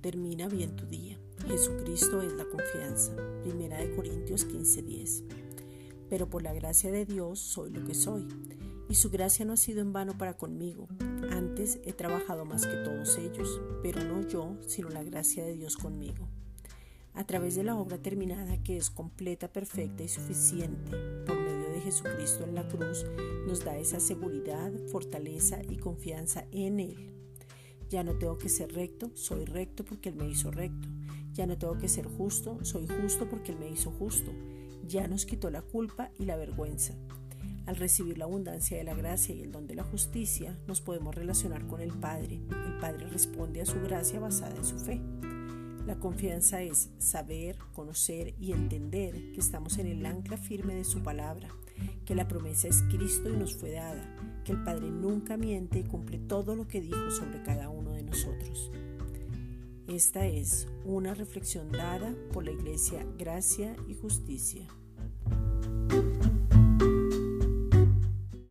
Termina bien tu día. Jesucristo es la confianza. Primera de Corintios 15:10. Pero por la gracia de Dios soy lo que soy. Y su gracia no ha sido en vano para conmigo. Antes he trabajado más que todos ellos, pero no yo, sino la gracia de Dios conmigo. A través de la obra terminada que es completa, perfecta y suficiente por medio de Jesucristo en la cruz, nos da esa seguridad, fortaleza y confianza en Él. Ya no tengo que ser recto, soy recto porque Él me hizo recto. Ya no tengo que ser justo, soy justo porque Él me hizo justo. Ya nos quitó la culpa y la vergüenza. Al recibir la abundancia de la gracia y el don de la justicia, nos podemos relacionar con el Padre. El Padre responde a su gracia basada en su fe. La confianza es saber, conocer y entender que estamos en el ancla firme de su palabra, que la promesa es Cristo y nos fue dada, que el Padre nunca miente y cumple todo lo que dijo sobre cada uno de nosotros. Esta es una reflexión dada por la Iglesia Gracia y Justicia.